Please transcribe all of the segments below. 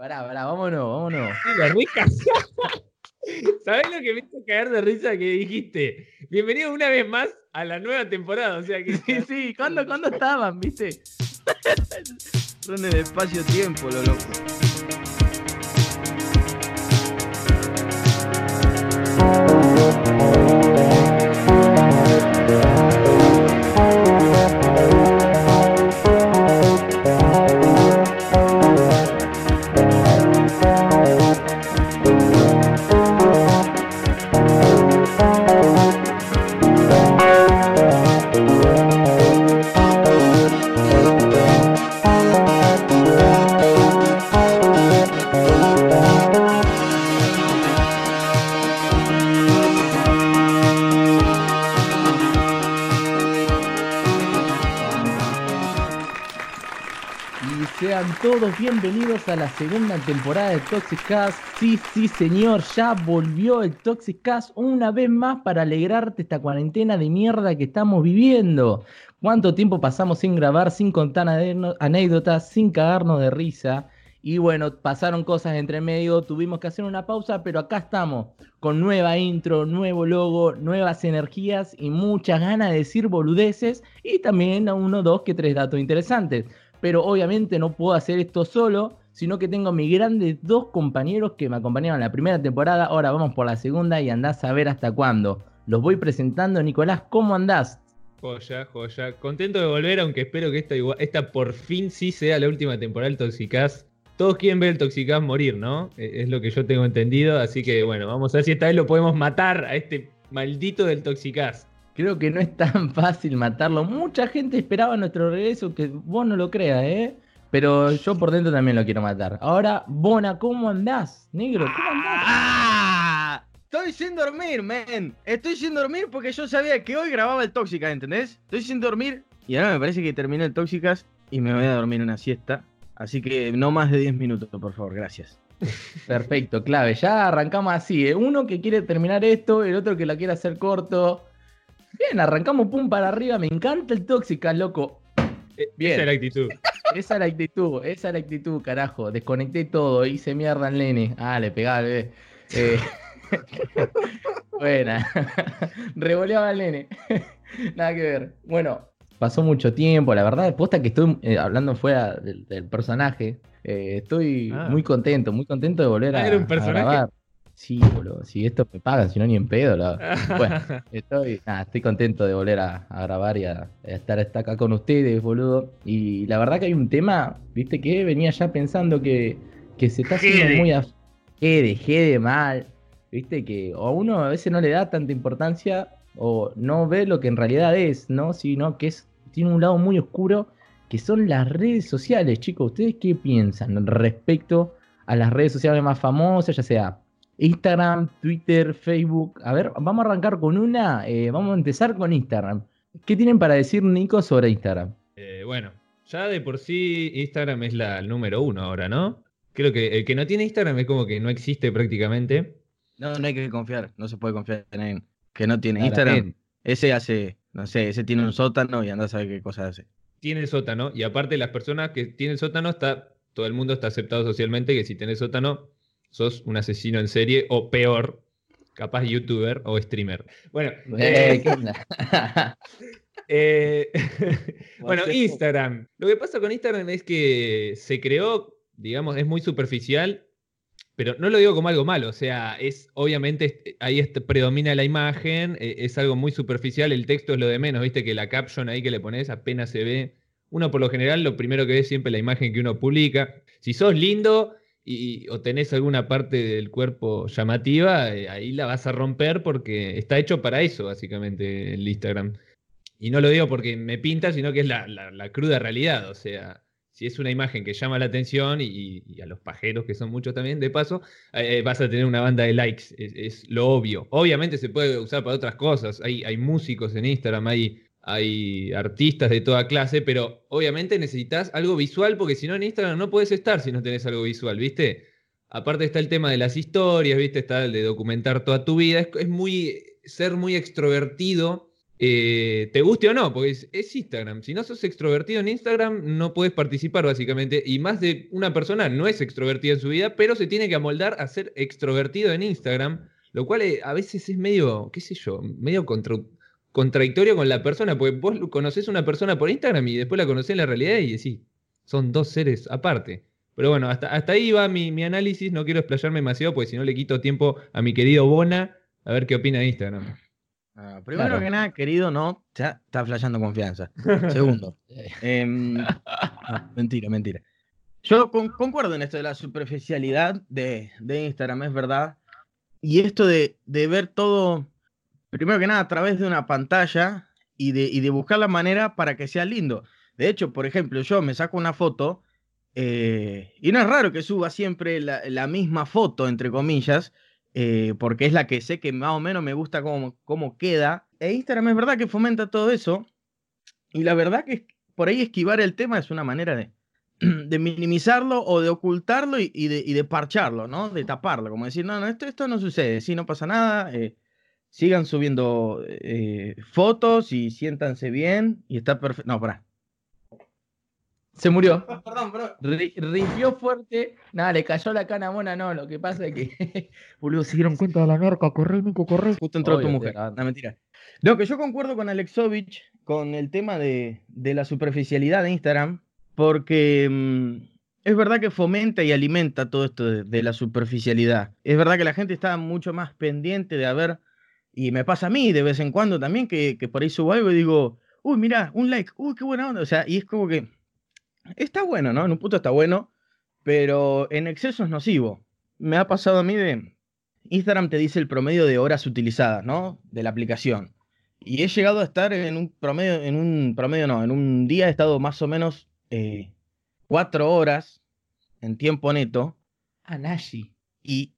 Pará, pará, vámonos, vámonos. ¿Sabés lo que me hizo caer de risa que dijiste? Bienvenido una vez más a la nueva temporada. O sea que. Sí, sí, ¿cuándo, ¿cuándo estaban, viste? Son el espacio-tiempo, lo loco. Segunda temporada de Toxic Cast. Sí, sí, señor, ya volvió el Toxic Cast una vez más para alegrarte esta cuarentena de mierda que estamos viviendo. ¿Cuánto tiempo pasamos sin grabar, sin contar anécdotas, sin cagarnos de risa? Y bueno, pasaron cosas entre medio, tuvimos que hacer una pausa, pero acá estamos, con nueva intro, nuevo logo, nuevas energías y muchas ganas de decir boludeces y también uno, dos, que tres datos interesantes. Pero obviamente no puedo hacer esto solo, sino que tengo a mis grandes dos compañeros que me acompañaron en la primera temporada, ahora vamos por la segunda y andás a ver hasta cuándo. Los voy presentando, Nicolás, ¿cómo andás? Joya, joya. Contento de volver, aunque espero que esta, igual- esta por fin sí sea la última temporada del Toxicast. Todos quieren ver el Toxicast morir, ¿no? Eh, Es lo que yo tengo entendido. Así que bueno, vamos a ver si esta vez lo podemos matar a este maldito del Toxicast. Creo que no es tan fácil matarlo. Mucha gente esperaba nuestro regreso, que vos no lo creas, ¿eh? Pero yo por dentro también lo quiero matar. Ahora, Bona, ¿cómo andás? Negro, ¿cómo andás? ¡Ah! Estoy sin dormir, men. Estoy sin dormir porque yo sabía que hoy grababa el Tóxica, ¿entendés? Estoy sin dormir y ahora me parece que terminé el Tóxicas y me voy a dormir una siesta. Así que no más de 10 minutos, por favor, gracias. Perfecto, clave. Ya arrancamos así, ¿eh? Uno que quiere terminar esto, el otro que la quiere hacer corto. Bien, arrancamos pum para arriba. Me encanta el tóxica, loco. Eh, Bien. Esa es la actitud. Esa es la actitud, esa es la actitud, carajo. Desconecté todo, hice mierda al nene. Ah, le pegaba al bebé. Eh, Buena. Revoleaba al nene. Nada que ver. Bueno, pasó mucho tiempo. La verdad, posta que estoy eh, hablando fuera del, del personaje. eh, estoy Ah. muy contento, muy contento de volver Ah, a, ¿era un a grabar. Sí, boludo. Si esto me pagan, si no ni en pedo. la- Bueno, Estoy, nada, estoy contento de volver a, a grabar y a, a estar hasta acá con ustedes, boludo. Y la verdad que hay un tema, viste, que venía ya pensando que, que se está haciendo Jede. muy a... Jede, jede mal. Viste que a uno a veces no le da tanta importancia o no ve lo que en realidad es, ¿no? Sino que es, tiene un lado muy oscuro que son las redes sociales, chicos. ¿Ustedes qué piensan respecto a las redes sociales más famosas, ya sea Instagram, Twitter, Facebook. A ver, vamos a arrancar con una. eh, vamos a empezar con Instagram. ¿Qué tienen para decir, Nico, sobre Instagram? Eh, bueno, ya de por sí Instagram es la número uno ahora, ¿no? Creo que el que no tiene Instagram es como que no existe prácticamente. No, no hay que confiar, no se puede confiar en alguien que no tiene. Instagram. Ese hace, no sé, ese tiene un sótano y anda a saber qué cosas hace. Tiene el sótano y aparte las personas que tienen sótano está todo el mundo está aceptado socialmente que si tenés sótano sos un asesino en serie o peor, capaz youtuber o streamer. Bueno, Eh, eh, bueno. Instagram. Lo que pasa con Instagram es que se creó, digamos, es muy superficial, pero no lo digo como algo malo, o sea, es obviamente ahí predomina la imagen, eh, es algo muy superficial, el texto es lo de menos, viste que la caption ahí que le pones apenas se ve. Uno por lo general lo primero que ve es siempre la imagen que uno publica. Si sos lindo y, o tenés alguna parte del cuerpo llamativa, eh, ahí la vas a romper porque está hecho para eso, básicamente, el Instagram. Y no lo digo porque me pinta, sino que es la, la- cruda realidad. O sea, si es una imagen que llama la atención y, a los pajeros, que son muchos también, de paso, eh, vas a tener una banda de likes. Es, es lo obvio. Obviamente se puede usar para otras cosas. Hay, hay músicos en Instagram, hay, hay artistas de toda clase, pero obviamente necesitas algo visual porque si no en Instagram no puedes estar si no tenés algo visual, ¿viste? Aparte está el tema de las historias, ¿viste? Está el de documentar toda tu vida. Es, muy ser muy extrovertido eh, te guste o no, porque es, Instagram. Si no sos extrovertido en Instagram, no puedes participar básicamente. Y más de una persona no es extrovertida en su vida, pero se tiene que amoldar a ser extrovertido en Instagram, lo cual eh, a veces es medio, qué sé yo, medio contradictorio con la persona, porque vos conoces a una persona por Instagram y después la conocés en la realidad y decís, son dos seres aparte. Pero bueno, hasta, hasta ahí va mi, mi análisis, no quiero explayarme demasiado, porque si no le quito tiempo a mi querido Bona a ver qué opina de Instagram. Ah, primero que nada, querido, no, ya está flasheando confianza. Segundo. Em, mentira, mentira. Yo concuerdo en esto de la superficialidad de, Instagram, es verdad. Y esto de, ver todo, primero que nada, a través de una pantalla y de, buscar la manera para que sea lindo. De hecho, por ejemplo, yo me saco una foto eh, y no es raro que suba siempre la misma foto, entre comillas, eh, porque es la que sé que más o menos me gusta cómo, cómo queda. E Instagram es verdad que fomenta todo eso. Y la verdad que por ahí esquivar el tema es una manera de, de minimizarlo o de ocultarlo y, de, y, de, parcharlo, ¿no? De taparlo, como decir, no, no, esto, esto no sucede, sí, no pasa nada, eh, sigan subiendo eh, fotos y siéntanse bien y está perfecto. No, pará, se murió. Perdón, perdón. Rimpió fuerte. Nada, le cayó la cana mona, no. Lo que pasa es que, boludo, se dieron cuenta de la merca. Corre, Nico, corre. Justo entró tu mujer. No, mentira. No, que yo concuerdo con Alexovich con el tema de, la superficialidad de Instagram, porque mm, es verdad que fomenta y alimenta todo esto de, la superficialidad. Es verdad que la gente está mucho más pendiente de haber, y me pasa a mí de vez en cuando también, que, que por ahí subo algo y digo, uy, mira, un like, uy, qué buena onda. O sea, y es como que está bueno, ¿no? En un punto está bueno, pero en exceso es nocivo. Me ha pasado a mí de... Instagram te dice el promedio de horas utilizadas, ¿no? De la aplicación. Y he llegado a estar en un promedio, en un promedio no, en un día he estado más o menos eh, cuatro horas en tiempo neto. Anashi. Y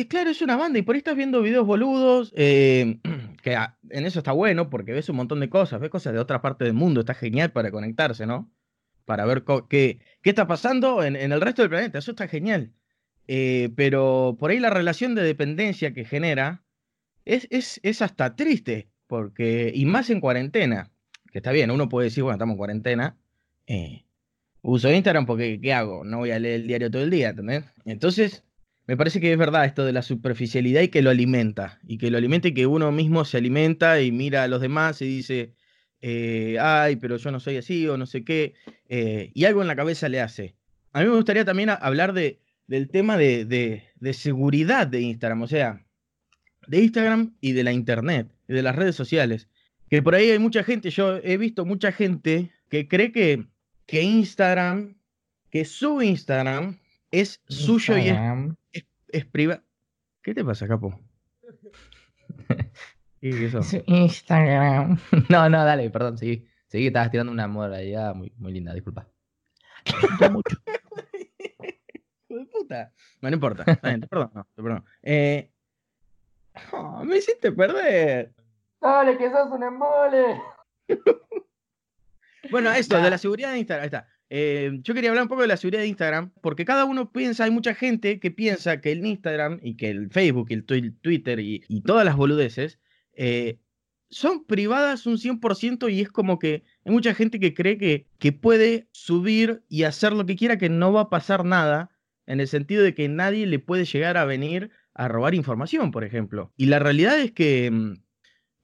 es claro, es una banda y por ahí estás viendo videos boludos, eh, que en eso está bueno porque ves un montón de cosas, ves cosas de otra parte del mundo, está genial para conectarse, ¿no? para ver qué, qué está pasando en, el resto del planeta. Eso está genial. Eh, pero por ahí la relación de dependencia que genera es, es, hasta triste, porque, y más en cuarentena, que está bien, uno puede decir, bueno, estamos en cuarentena, eh, uso Instagram porque, ¿qué hago? No voy a leer el diario todo el día, ¿entendés? Entonces, me parece que es verdad esto de la superficialidad y que lo alimenta, y que lo alimenta y que uno mismo se alimenta y mira a los demás y dice, eh, ay, pero yo no soy así o no sé qué, eh, y algo en la cabeza le hace. A mí me gustaría también hablar de, del tema de, de, seguridad de Instagram, o sea, de Instagram y de la Internet, de las redes sociales. Que por ahí hay mucha gente, yo he visto mucha gente que cree que, que Instagram, que su Instagram es suyo y es, es privado. ¿Qué te pasa, capo? Instagram. No, no, dale, perdón, seguí. Seguí, estabas tirando una modalidad muy, muy linda, disculpa. mucho. de puta. No, no importa. perdón, no, perdón. Eh... Oh, me hiciste perder. Dale, que sos un embole. bueno, esto, de la seguridad de Instagram. Ahí está. Eh, yo quería hablar un poco de la seguridad de Instagram, porque cada uno piensa, hay mucha gente que piensa que el Instagram y que el Facebook y el Twitter y, todas las boludeces eh, son privadas un 100% y es como que hay mucha gente que cree que, que puede subir y hacer lo que quiera, que no va a pasar nada, en el sentido de que nadie le puede llegar a venir a robar información, por ejemplo. Y la realidad es que, mm,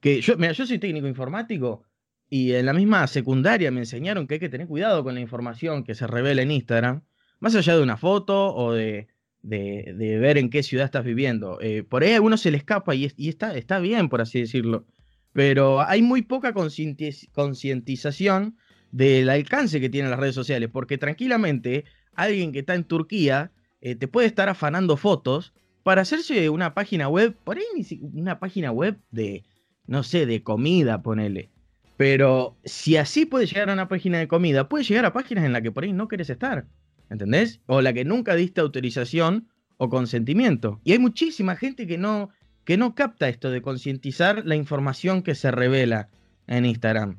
que yo, mira, yo soy técnico informático y en la misma secundaria me enseñaron que hay que tener cuidado con la información que se revela en Instagram, más allá de una foto o de, de, ver en qué ciudad estás viviendo. Eh, por ahí a uno se le escapa y, está, está bien, por así decirlo. Pero hay muy poca concientización del alcance que tienen las redes sociales, porque tranquilamente alguien que está en Turquía eh, te puede estar afanando fotos para hacerse una página web, por ahí una página web de, no sé, de comida, ponele. Pero si así puede llegar a una página de comida, puede llegar a páginas en las que por ahí no quieres estar. ¿entendés? O la que nunca diste autorización o consentimiento. Y hay muchísima gente que no, que no capta esto de concientizar la información que se revela en Instagram.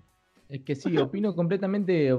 Es que sí, opino completamente,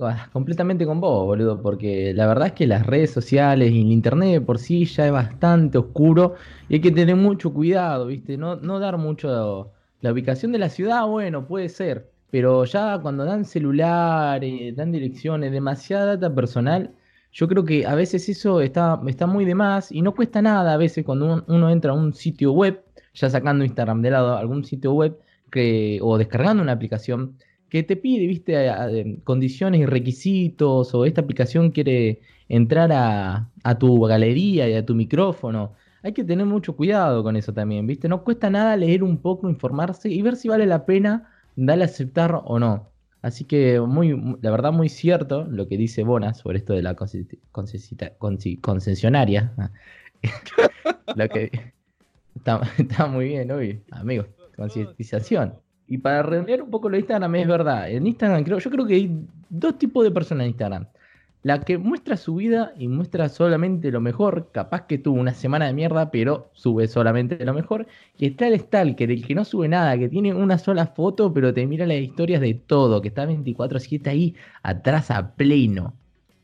ah, completamente con vos, boludo, porque la verdad es que las redes sociales y el internet por sí ya es bastante oscuro y hay que tener mucho cuidado, ¿viste? No, no dar mucho La ubicación de la ciudad, bueno, puede ser. Pero ya cuando dan celulares, dan direcciones, demasiada data personal, yo creo que a veces eso está, está muy de más y no cuesta nada a veces cuando uno, entra a un sitio web, ya sacando Instagram de lado, algún sitio web que, o descargando una aplicación que te pide, viste, condiciones y requisitos, o esta aplicación quiere entrar a, a tu galería y a tu micrófono. Hay que tener mucho cuidado con eso también, viste. No cuesta nada leer un poco, informarse y ver si vale la pena darle a aceptar o no. Así que muy, mu- la verdad muy cierto lo que dice Bona sobre esto de la concesionaria. Lo que está, está muy bien hoy, amigos. Concientización. Y para redondear un poco lo de Instagram, es verdad. En Instagram creo, yo creo que hay dos tipos de personas en Instagram. La que muestra su vida y muestra solamente lo mejor, capaz que tuvo una semana de mierda, pero sube solamente lo mejor. Y está el Stalker, el que no sube nada, que tiene una sola foto, pero te mira las historias de todo, que está 24-7 ahí atrás a pleno.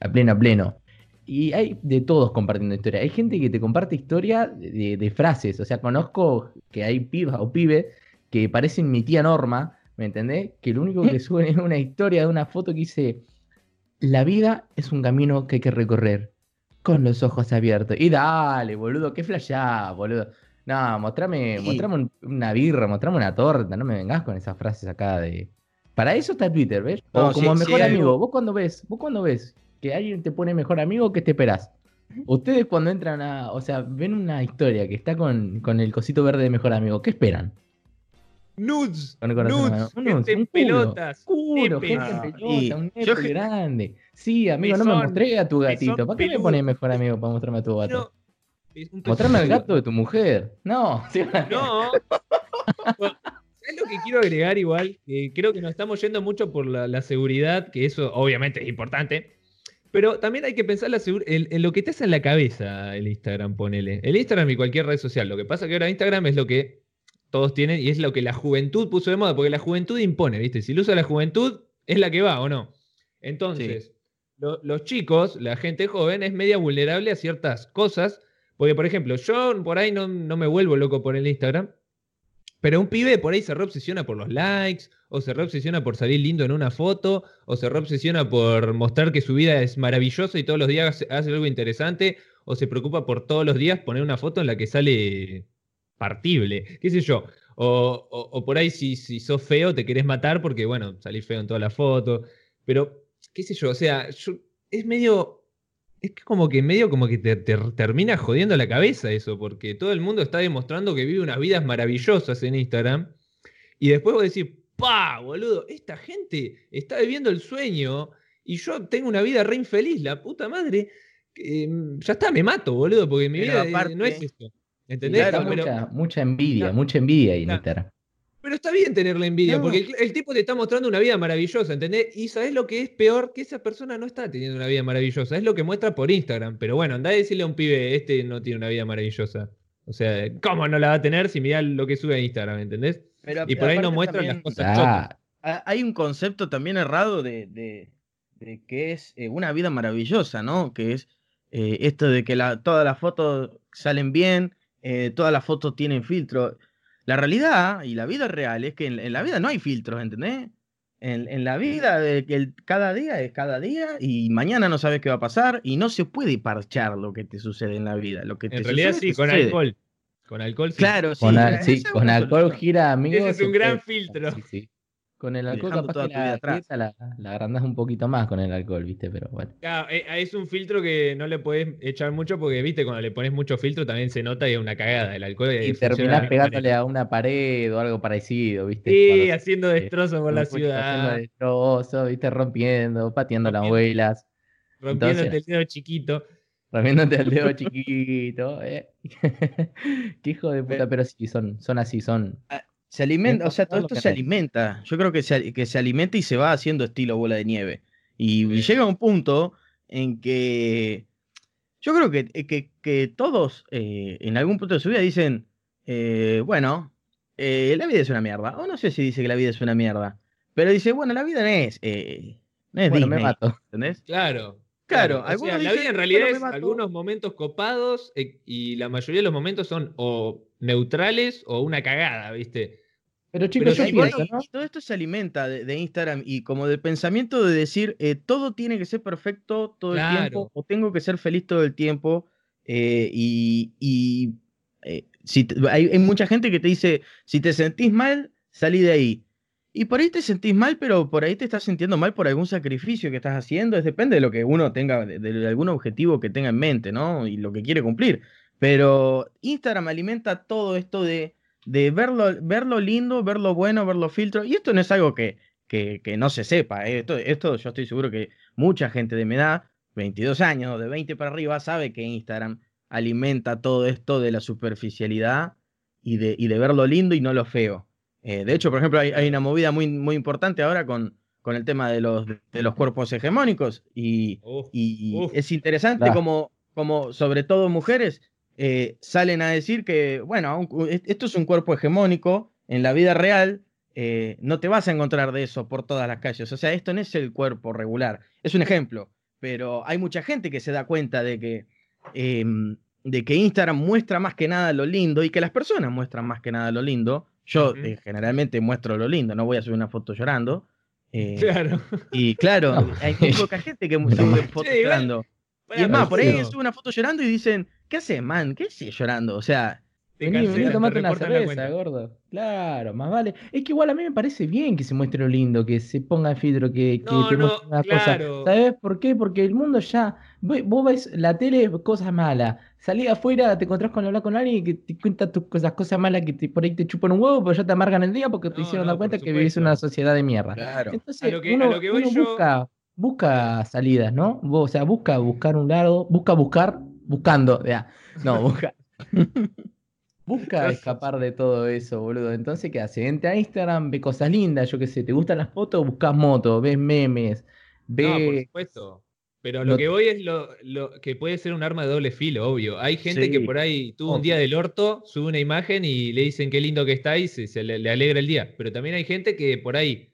A pleno, a pleno. Y hay de todos compartiendo historia. Hay gente que te comparte historia de, frases. O sea, conozco que hay pibas o pibes que parecen mi tía Norma, ¿me entendés? Que lo único que suben es una historia de una foto que dice, la vida es un camino que hay que recorrer con los ojos abiertos. Y dale, boludo, qué flashá, boludo. No, mostrame, Sí. mostrame un- una birra, mostrame una torta, no me vengas con esas frases acá de... Para eso está Twitter, ¿ves? O como sí, mejor sí, amigo, algo- vos cuando ves, vos cuando ves que alguien te pone mejor amigo, ¿qué te esperás? Ustedes cuando entran a, o sea, ven una historia que está con, con el cosito verde de mejor amigo, ¿qué esperan? Nudes, Con el corazón en la nudes, gente en pelotas, Culo, gente Ah, en pelota, y un ge- grande. Sí, amigo, no me mostré a tu gatito. ¿Para qué me pones mejor amigo para mostrarme a tu gato? Mostrame al gato de tu mujer. No, No. ¿Sabes lo que quiero agregar igual? Creo que nos estamos yendo mucho por la, la seguridad, que eso obviamente es importante. Pero también hay que pensar la en lo que te hace en la cabeza el Instagram, ponele. El Instagram y cualquier red social. Lo que pasa que ahora Instagram es lo que todos tienen y es lo que la juventud puso de moda, porque la juventud impone, ¿viste? Si lo usa la juventud, es la que va, ¿o no? Entonces, lo- los chicos, la gente joven, es media vulnerable a ciertas cosas. Porque, por ejemplo, yo por ahí no, no me vuelvo loco por el Instagram. Pero un pibe por ahí se reobsesiona por los likes, o se reobsesiona por salir lindo en una foto, o se reobsesiona por mostrar que su vida es maravillosa y todos los días hace algo interesante, o se preocupa por todos los días poner una foto en la que sale partible, qué sé yo. O, o- o por ahí si, si sos feo te querés matar porque, bueno, salís feo en toda la foto. Pero, qué sé yo, o sea, yo- es medio... Es que como que medio como que te, te termina jodiendo la cabeza eso, porque todo el mundo está demostrando que vive unas vidas maravillosas en Instagram. Y después vos decís, pa, boludo, esta gente está viviendo el sueño y yo tengo una vida re infeliz, la puta madre. mm, ya está, me mato, boludo, porque mi Pero vida eh, aparte- no es esto. ¿Entendés? Pero, mucha, mucha envidia, mucha envidia ahí. Instagram. pero está bien tenerle envidia, No. porque el, el tipo te está mostrando una vida maravillosa, ¿entendés? Y sabes lo que es peor, que esa persona no está teniendo una vida maravillosa, es lo que muestra por Instagram. Pero bueno, andá a decirle a un pibe, este no tiene una vida maravillosa. O sea, ¿cómo no la va a tener si mirá lo que sube a Instagram, ¿entendés? Pero Y por ahí no muestran también- las cosas. Ah, Ha- Hay un concepto también errado de, de- de que es eh, una vida maravillosa, ¿no? Que es eh, esto de que la- todas las fotos salen bien, eh, todas las fotos tienen filtro. La realidad y la vida real es que en, en la vida no hay filtros, ¿entendés? En, en la vida, de que el- cada día es cada día y mañana no sabes qué va a pasar y no se puede parchar lo que te sucede en la vida. Lo que te En realidad sucede, sí, con sucede. alcohol. Con alcohol sí. Claro, sí. con, al- esa sí, es con una alcohol gira, amigo. Ese es un gran puede- filtro. Sí, sí. Con el alcohol Dejando capaz toda que tu vida la, la agrandás un poquito más con el alcohol, ¿viste? Pero bueno. Claro, eh, es un filtro que no le podés echar mucho porque, viste, cuando le pones mucho filtro también se nota y es una cagada. El alcohol eh, Y terminás pegándole manera. a una pared o algo parecido, ¿viste? Sí, Cuando- haciendo destrozos por la Haciendo ciudad, destrozos, ¿viste? Rompiendo, pateando las Rompiendo. abuelas, rompiéndote entonces- el dedo chiquito. rompiéndote el dedo chiquito, ¿eh? Qué hijo de puta, pero sí, son, son así, son. Se alimenta, o sea, todo esto se alimenta. Yo creo que se, que se alimenta y se va haciendo estilo bola de nieve. Y Sí. llega un punto en que yo creo que, que, que todos eh, en algún punto de su vida dicen, eh, bueno, eh, la vida es una mierda. O no sé si dice que la vida es una mierda. Pero dice, bueno, la vida no es, eh, no es Bueno, me mato. ¿entendés? Claro. Claro, O algunos sea, la dicen, vida en realidad "Bueno, me es mato". algunos momentos copados eh, y la mayoría de los momentos son o neutrales o una cagada, ¿viste? Pero chicos, Pero yo pienso, todo esto se alimenta de, de Instagram y como del pensamiento de decir eh, todo tiene que ser perfecto todo el tiempo o tengo que ser feliz todo el tiempo eh, y, y, eh, si te- hay, hay mucha gente que te dice si te sentís mal salí de ahí. Y por ahí te sentís mal pero por ahí te estás sintiendo mal por algún sacrificio que estás haciendo. Es depende de lo que uno tenga de, de algún objetivo que tenga en mente no y lo que quiere cumplir pero Instagram alimenta todo esto de de verlo, verlo lindo, verlo bueno, verlo filtro. Y esto no es algo que, que, que no se sepa. ¿eh? Esto, esto yo estoy seguro que mucha gente de mi edad, 22 años, de 20 para arriba, sabe que Instagram alimenta todo esto de la superficialidad y de, y de ver lo lindo y no lo feo. Eh, de hecho, por ejemplo, hay, hay una movida muy, muy importante ahora con, con el tema de los, de los cuerpos hegemónicos y, Uf, y Uf. es interesante como, como, sobre todo mujeres, eh, salen a decir que, bueno, un- esto es un cuerpo hegemónico, en la vida real eh, no te vas a encontrar de eso por todas las calles. O sea, esto no es el cuerpo regular. Es un ejemplo, pero hay mucha gente que se da cuenta de que, em, de que Instagram muestra más que nada lo lindo y que las personas muestran más que nada lo lindo. Yo eh, generalmente muestro lo lindo, no voy a subir una foto llorando. Claro. y claro, No. hay muy poca gente que sube fotos Sí, llorando. Y es más, por ahí pero- alguien sube una foto llorando y dicen, ¿qué hace, man? ¿Qué hace llorando? O sea, Te Vení, vení, te tomate una cerveza, gordo. Claro, más vale. Es que igual a mí me parece bien que se muestre lo lindo, que se ponga el filtro, que, que No, te no, muestre una claro. cosa. ¿Sabes por qué? Porque el mundo ya. Vos ves la tele, cosas malas. Salís afuera, te encontrás con hablar con alguien que te cuenta tus cosas, cosas malas que te- por ahí te chupan un huevo, pero ya te amargan el día porque te No, hicieron dar cuenta que vivís en una sociedad de mierda. claro. Entonces, A lo que- a uno, lo que voy uno yo- busca, busca salidas, ¿no? O sea, busca buscar un lado, busca buscar, buscando, ya. No, busca. Busca escapar de todo eso, boludo. Entonces, ¿qué hace? Entra a Instagram, ve cosas lindas, yo qué sé, ¿te gustan las fotos? Buscas motos, ves memes, No, por ves. supuesto. Pero lo que voy es lo, lo que puede ser un arma de doble filo, obvio. Hay gente que por ahí tuvo un día del orto, sube una imagen y le dicen qué lindo que está y se, se le, le alegra el día. Pero también hay gente que por ahí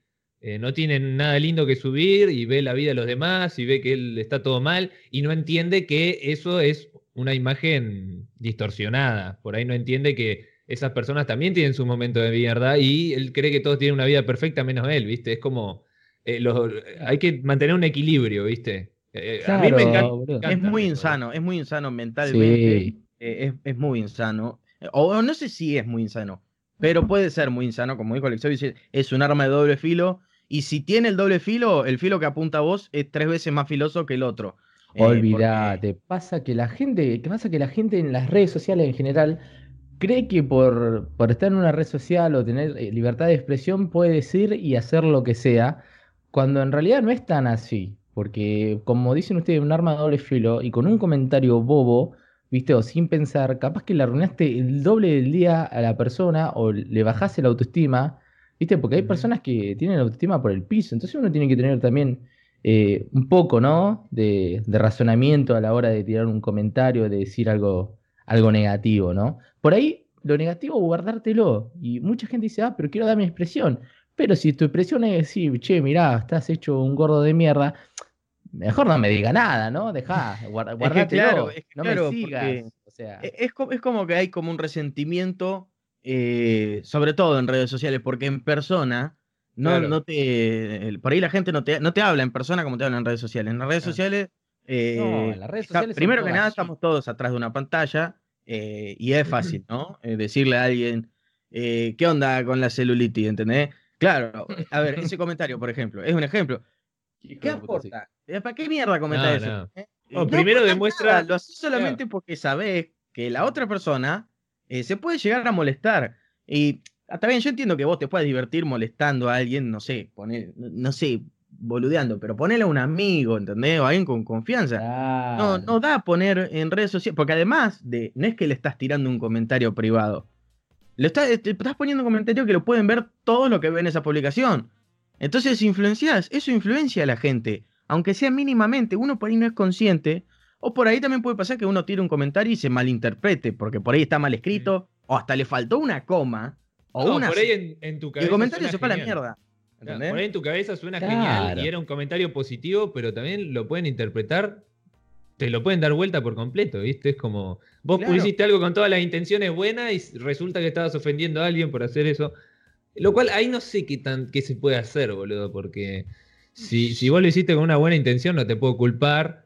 eh, no tiene nada lindo que subir y ve la vida de los demás y ve que él está todo mal y no entiende que eso es una imagen distorsionada. Por ahí no entiende que esas personas también tienen su momento de mierda y él cree que todos tienen una vida perfecta menos él, ¿viste? Es como... eh, los- hay que mantener un equilibrio, ¿viste? Eh, a mí me Claro, encanta. boludo. me Es muy eso. insano, es muy insano mentalmente. Sí. eh, es, es muy insano. O, o no sé si es muy insano, pero puede ser muy insano, como dijo Alexo, dice, es un arma de doble filo. Y si tiene el doble filo, el filo que apunta a vos es tres veces más filoso que el otro. Eh, porque- Olvídate, pasa que la gente, que pasa que la gente en las redes sociales en general cree que por, por estar en una red social o tener eh, libertad de expresión puede decir y hacer lo que sea, cuando en realidad no es tan así, porque como dicen ustedes, un arma de doble filo y con un comentario bobo, viste, o sin pensar, capaz que le arruinaste el doble del día a la persona o le bajaste la autoestima, viste, porque hay personas que tienen autoestima por el piso, entonces uno tiene que tener también eh, un poco, ¿no? De, de razonamiento a la hora de tirar un comentario, de decir algo, algo negativo, ¿no? Por ahí, lo negativo, guardártelo. Y mucha gente dice, ah, pero quiero dar mi expresión. Pero si tu expresión es decir, che, mirá, estás hecho un gordo de mierda, mejor no me diga nada, ¿no? Dejá, guarda, que guardátelo, claro, es que no claro, me sigas. O sea, E- Es, es como que hay como un resentimiento, eh, sobre todo en redes sociales, porque en persona no, Claro. no te. Por ahí la gente no te, no te habla en persona como te hablan en redes sociales. En las redes Claro. sociales. eh, No, en las redes sociales primero que nada, así. estamos todos atrás de una pantalla eh, y es fácil, ¿no? Eh, decirle a alguien, eh, ¿qué onda con la celulitis? ¿Entendés? Claro, a ver, ese comentario, por ejemplo, es un ejemplo. ¿Qué sí. aporta? Eh, ¿Para qué mierda comenta No, eso? no. No primero demuestra- nada, Lo haces solamente porque sabés que la otra persona eh, se puede llegar a molestar. Y ah, también yo entiendo que vos te puedes divertir molestando a alguien, no sé, poner, no sé, boludeando, pero ponele a un amigo, ¿entendés? O a alguien con confianza. No, Claro. no da poner en redes sociales, porque además de, no es que le estás tirando un comentario privado, le estás, te estás poniendo un comentario que lo pueden ver todos los que ven esa publicación. Entonces influencias, eso influencia a la gente, aunque sea mínimamente, uno por ahí no es consciente, o por ahí también puede pasar que uno tire un comentario y se malinterprete, porque por ahí está mal escrito, o hasta le faltó una coma, o No, una... por ahí en, en tu y cabeza. el comentario se fue a la mierda. Por ahí en tu cabeza suena Claro. genial y era un comentario positivo, pero también lo pueden interpretar, te lo pueden dar vuelta por completo, ¿viste? Es como, vos Claro. hiciste algo con todas las intenciones buenas y resulta que estabas ofendiendo a alguien por hacer eso. Lo cual ahí no sé qué, tan, qué se puede hacer, boludo, porque si, si vos lo hiciste con una buena intención no te puedo culpar,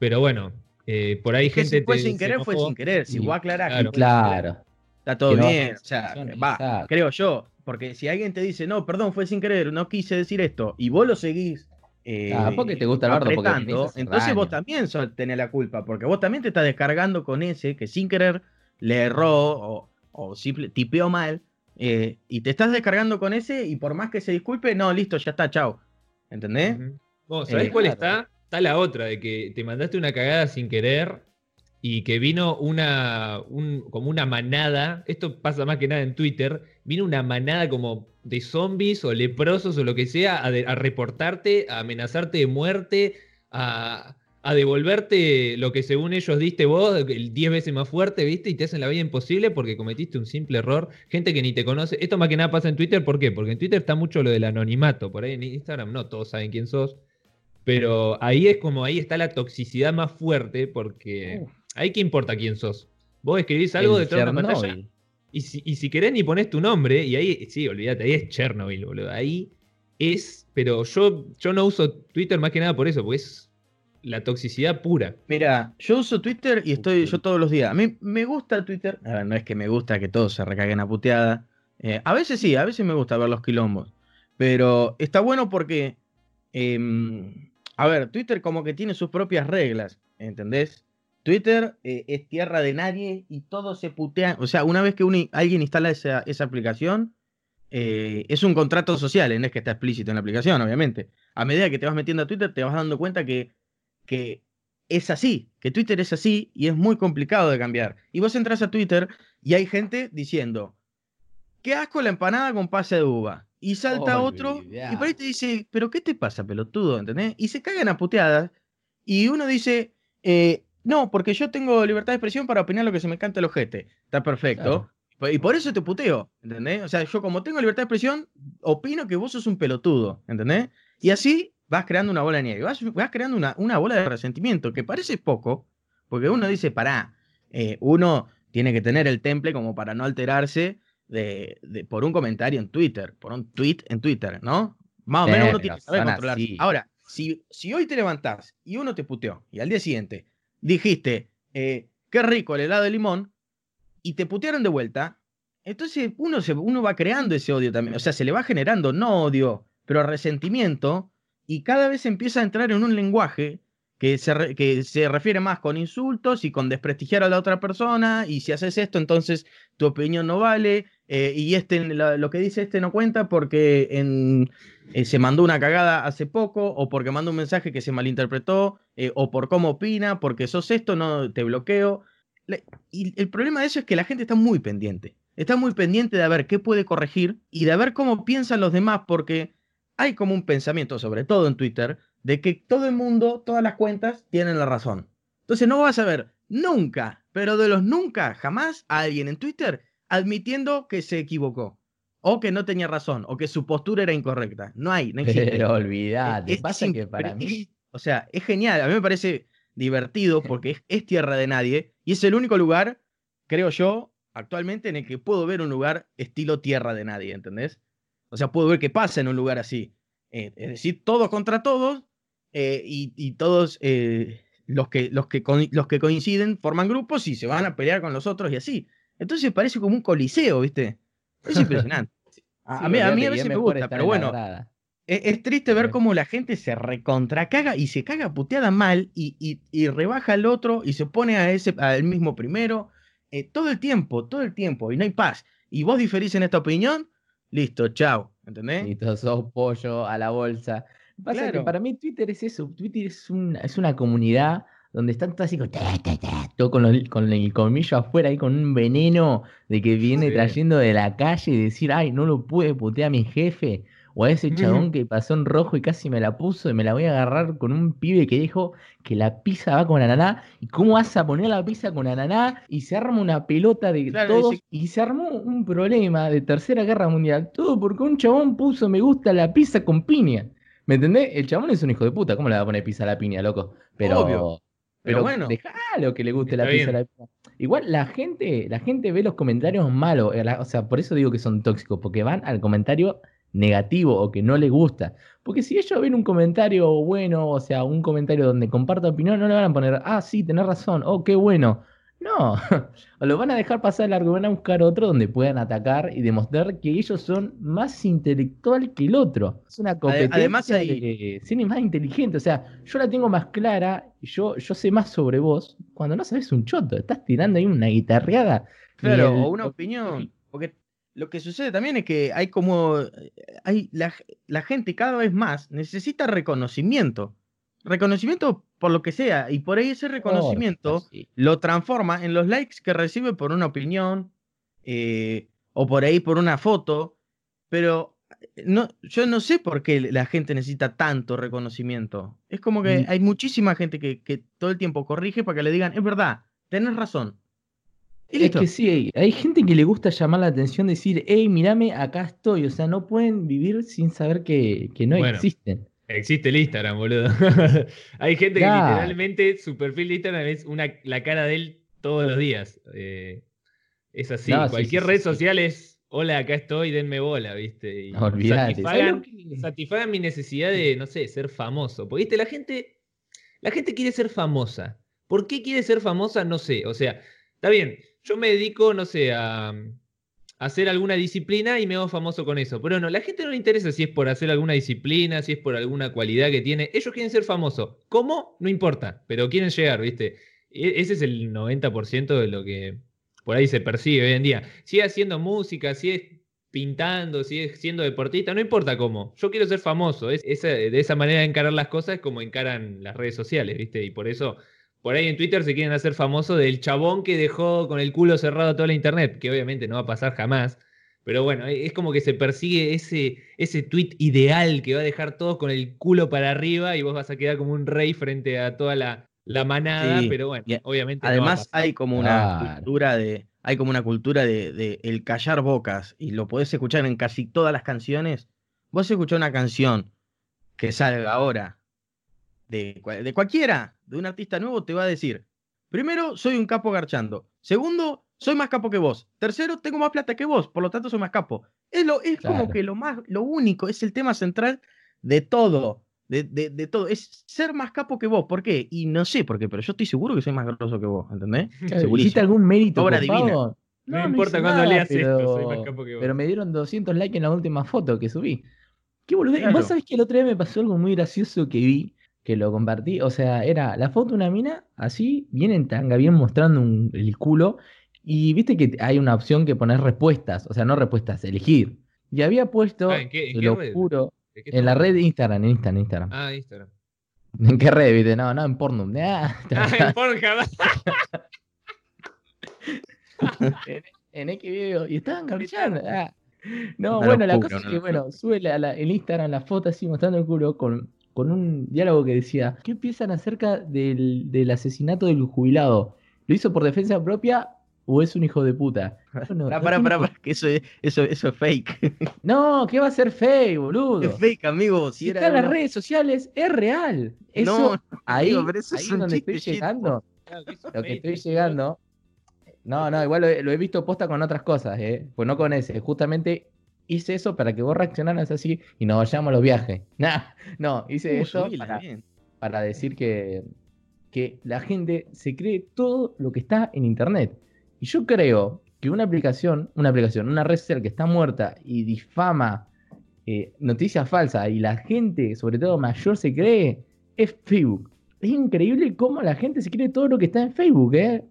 pero bueno, eh, por ahí Es que gente si fue te- sin querer, fue sin querer. Si Y- vos aclarás que claro. no fue sin querer, Claro. está todo Que no bien. O sea, va, exacto. creo yo. Porque si alguien te dice, no, perdón, fue sin querer, no quise decir esto, y vos lo seguís. eh, Ah, porque te gusta el bardo, porque entonces vos también sos- tenés la culpa, porque vos también te estás descargando con ese que sin querer le erró o, o simple, tipeó mal, eh, y te estás descargando con ese, y por más que se disculpe, no, listo, ya está, chao. ¿Entendés? Ujú. Vos, ¿sabés Eh, cuál claro. está? Está la otra, de que te mandaste una cagada sin querer y que vino una, un- como una manada, esto pasa más que nada en Twitter, vino una manada como de zombies o leprosos o lo que sea a, de- a reportarte, a amenazarte de muerte, a, a devolverte lo que según ellos diste vos, el 10 veces más fuerte, ¿viste? Y te hacen la vida imposible porque cometiste un simple error. Gente que ni te conoce. Esto más que nada pasa en Twitter, ¿por qué? Porque en Twitter está mucho lo del anonimato. Por ahí en Instagram no todos saben quién sos. Pero ahí es como ahí está la toxicidad más fuerte porque ahí qué importa quién sos. Vos escribís algo El detrás de una pantalla y si, y si querés ni pones tu nombre, y ahí, sí, olvídate, ahí es Chernobyl, boludo. Ahí es, pero yo, yo no uso Twitter más que nada por eso, porque es la toxicidad pura. Mira, yo uso Twitter y estoy yo todos los días. A mí me gusta Twitter. A ver, no es que me gusta que todos se recaguen a puteada. Eh, a veces sí, a veces me gusta ver los quilombos. Pero está bueno porque, em, a ver, Twitter como que tiene sus propias reglas, ¿entendés? Twitter eh, es tierra de nadie y todos se putean. O sea, una vez que alguien instala esa, aplicación, eh, es un contrato social, no es que está explícito en la aplicación, obviamente. A medida que te vas metiendo a Twitter, te vas dando cuenta que es así, que Twitter es así y es muy complicado de cambiar. Y vos entras a Twitter y hay gente diciendo, qué asco la empanada con pase de uva. Y salta otro y por ahí te dice, pero ¿qué te pasa, pelotudo? ¿Entendés? Y se cagan a puteadas y uno dice, eh, no, porque yo tengo libertad de expresión para opinar lo que se me canta el ojete. Está perfecto. Claro. Y por eso te puteo, ¿entendés? O sea, yo como tengo libertad de expresión, opino que vos sos un pelotudo, ¿entendés? Y así vas creando una bola de nieve, vas, vas creando una, una bola de resentimiento que parece poco, porque uno dice, pará, eh, uno tiene que tener el temple como para no alterarse de, de- por un comentario en Twitter, por un tweet en Twitter, ¿no? Más o menos uno tiene que saber así. Ahora, si, si hoy te levantás y uno te puteó y al día siguiente dijiste, eh, qué rico el helado de limón, y te putearon de vuelta, entonces uno, se, uno va creando ese odio también. O sea, se le va generando no odio, pero resentimiento, y cada vez empieza a entrar en un lenguaje que se, que se refiere más con insultos y con desprestigiar a la otra persona, y si haces esto, entonces tu opinión no vale, eh, y este, lo que dice este no cuenta porque eh, se mandó una cagada hace poco, o porque mandó un mensaje que se malinterpretó, eh, o por cómo opina, porque sos esto, no te bloqueo. Y el problema de eso es que la gente está muy pendiente. Está muy pendiente de ver qué puede corregir y de ver cómo piensan los demás, porque hay como un pensamiento, sobre todo en Twitter, de que todo el mundo, todas las cuentas, tienen la razón. Entonces no vas a ver nunca, pero de los nunca, jamás, a alguien en Twitter admitiendo que se equivocó, o que no tenía razón, o que su postura era incorrecta. No hay, no existe. Pero olvidate, Es- es pasa que para mí. O sea, es genial. A mí me parece divertido porque es, es tierra de nadie y es el único lugar, creo yo, actualmente en el que puedo ver un lugar estilo tierra de nadie, ¿entendés? O sea, puedo ver qué pasa en un lugar así. Eh, es decir, todos contra todos eh, y, y todos eh, los, que, los, que coi- los que coinciden forman grupos y se van a pelear con los otros y así. Entonces parece como un coliseo, ¿viste? Es impresionante. A, Sí, a mí, a mí a veces me gusta, pero bueno, es, es triste ver cómo la gente se recontracaga y se caga puteada mal y, y- y rebaja al otro y se pone a ese al mismo primero. eh, todo el tiempo, todo el tiempo, y no hay paz. Y vos diferís en esta opinión, listo, chao. ¿Entendés? Y todos sos pollo a la bolsa. Pasa que para mí Twitter es eso. Twitter es una, es una comunidad donde están todos así con, ta, ta, ta, todo con, los- con el colmillo afuera ahí con un veneno de que viene Sí. trayendo de la calle y decir, ay, no lo pude putear a mi jefe. O a ese chabón que pasó en rojo y casi me la puso y me la voy a agarrar con un pibe que dijo que la pizza va con ananá. ¿Y cómo vas a poner la pizza con ananá? Y se arma una pelota de Claro, todos. dice- Y se armó un problema de tercera guerra mundial. Todo porque un chabón puso me gusta la pizza con piña. ¿Me entendés? El chabón es un hijo de puta. ¿Cómo le va a poner pizza a la piña, loco? Pero, Obvio. pero, bueno. dejalo que le guste la pizza a la piña. Igual la gente, la gente ve los comentarios malos, eh, o sea, por eso digo que son tóxicos, porque van al comentario negativo o que no les gusta. Porque si ellos ven un comentario bueno, o sea, un comentario donde comparta opinión, no le van a poner, ah, sí, tenés razón, oh, qué bueno. No, o lo van a dejar pasar largo, van a buscar otro donde puedan atacar y demostrar que ellos son más intelectual que el otro. Es una competencia Además hay... de más inteligente. O sea, yo la tengo más clara yo, yo sé más sobre vos cuando no sabes un choto. Estás tirando ahí una guitarreada. Claro, o una opinión. Porque lo que sucede también es que hay como. Hay la, la gente cada vez más necesita reconocimiento. Reconocimiento por lo que sea, y por ahí ese reconocimiento lo transforma en los likes que recibe por una opinión eh, o por ahí por una foto, pero eh, no, yo no sé por qué la gente necesita tanto reconocimiento. Es como que hay muchísima gente que, que, todo el tiempo corrige para que le digan, es verdad, tenés razón. Es que sí, hay gente que le gusta llamar la atención, decir, hey, mírame, acá estoy. O sea, no pueden vivir sin saber que, que no existen. Existe el Instagram, boludo. Hay gente que literalmente su perfil de Instagram es una, la cara de él todos los días. Eh, es así. Cualquier red social es, hola, acá estoy, denme bola, ¿viste? Y satisfagan, mi necesidad de, no sé, ser famoso. Porque, ¿viste? La gente, la gente quiere ser famosa. ¿Por qué quiere ser famosa? No sé. O sea, está bien, yo me dedico, no sé, a hacer alguna disciplina y me hago famoso con eso. Pero no, la gente no le interesa si es por hacer alguna disciplina, si es por alguna cualidad que tiene. Ellos quieren ser famosos. ¿Cómo? No importa, pero quieren llegar, ¿viste? E, ese es el 90% de lo que por ahí se percibe hoy en día. Sigue haciendo música, sigue pintando, sigue siendo deportista, no importa cómo. Yo quiero ser famoso. Es, de esa manera de encarar las cosas es como encaran las redes sociales, ¿viste? Y por eso por ahí en Twitter se quieren hacer famosos del chabón que dejó con el culo cerrado toda la internet, que obviamente no va a pasar jamás. Pero bueno, e, es como que se persigue ese, ese tweet ideal que va a dejar todos con el culo para arriba y vos vas a quedar como un rey frente a toda la, manada, pero bueno, obviamente. Además hay como una cultura de. Hay como una cultura de, el callar bocas. Y lo podés escuchar en casi todas las canciones. Vos escuchás una canción que salga ahora de, de cualquiera, de un artista nuevo, te va a decir, primero, soy un capo garchando. Segundo, soy más capo que vos. Tercero, tengo más plata que vos, por lo tanto soy más capo. Es, lo, es como que lo más, lo único, es el tema central de todo. De, de, todo, es ser más capo que vos. ¿Por qué? Y no sé por qué, pero yo estoy seguro que soy más grosso que vos, ¿entendés? ¿Hiciste algún mérito? Obra divina. No, importa cuando leas esto, soy más capo que vos. Pero me dieron 200 likes en la última foto que subí. Qué boludo. Vos sabés que el otro día me pasó algo muy gracioso que vi que lo compartí. O sea, era la foto de una mina, así, bien en tanga, bien mostrando el culo. Y viste que hay una opción que poner respuestas, o sea, no respuestas, elegir. Y había puesto, ah, lo juro, en la red de Instagram, en Instagram, Instagram. Ah, Instagram. ¿En qué red, viste? No, no, en Pornhub. Ah, en Pornhub. en, en X video. Y estaban garchando. Ah. No, bueno, la cosa es que, bueno, sube la, el Instagram la foto así mostrando el culo con con un diálogo que decía, ¿qué piensan acerca del, asesinato del jubilado? ¿Lo hizo por defensa propia o es un hijo de puta? pará, pará, pará, que eso es, eso, eso es fake. No, ¿qué va a ser fake, boludo? Es fake, amigo. Si, está en las redes sociales, es real. Eso, no, ahí, eso es donde estoy llegando. lo que estoy llegando. No, no, igual lo, he visto posta con otras cosas, ¿eh? Pues no con ese. Justamente hice eso para que vos reaccionaras así y nos vayamos a los viajes. Nah, no, hice eso para, decir que, que la gente se cree todo lo que está en internet. Y yo creo que una aplicación, una aplicación, una red social que está muerta y difama eh, noticias falsas y la gente, sobre todo mayor, se cree, es Facebook. Es increíble cómo la gente se cree todo lo que está en Facebook, ¿eh?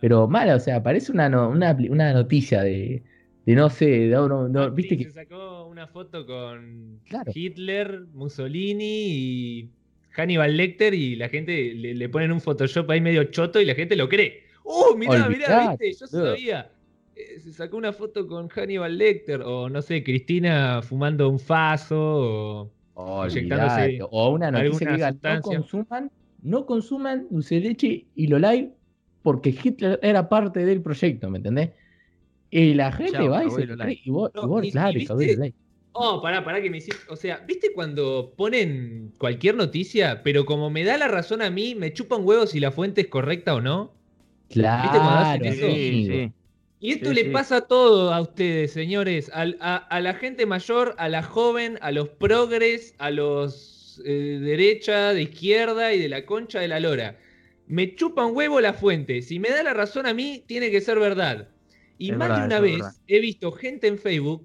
Pero mala, o sea, parece una, una, una noticia de, de no sé, no, no, viste que... Se sacó una foto con Hitler, Mussolini y Hannibal Lecter y la gente le, le, ponen un Photoshop ahí medio choto y la gente lo cree. ¡Oh, mirá, mirá, viste! Yo sabía. Eh, se sacó una foto con Hannibal Lecter o no sé, Cristina fumando un faso o inyectándose o una noticia que diga no consuman, no consuman dulce de leche y lo live porque Hitler era parte del proyecto, ¿me entendés? Y la gente va y se like. y vos, claro, y Oh, pará, pará que me hiciste. O sea, ¿viste cuando ponen cualquier noticia, pero como me da la razón a mí, me chupa un huevo si la fuente es correcta o no? Claro, ¿Viste cuando hacen Sí, eso? sí. Y esto Sí, le sí. pasa a todo a ustedes, señores. Al- a, a la gente mayor, a la joven, a los progres, a los eh, derecha, de izquierda y de la concha de la lora. Me chupa un huevo la fuente. Si me da la razón a mí, tiene que ser verdad. Y Es más verdad, de una vez verdad. he visto gente en Facebook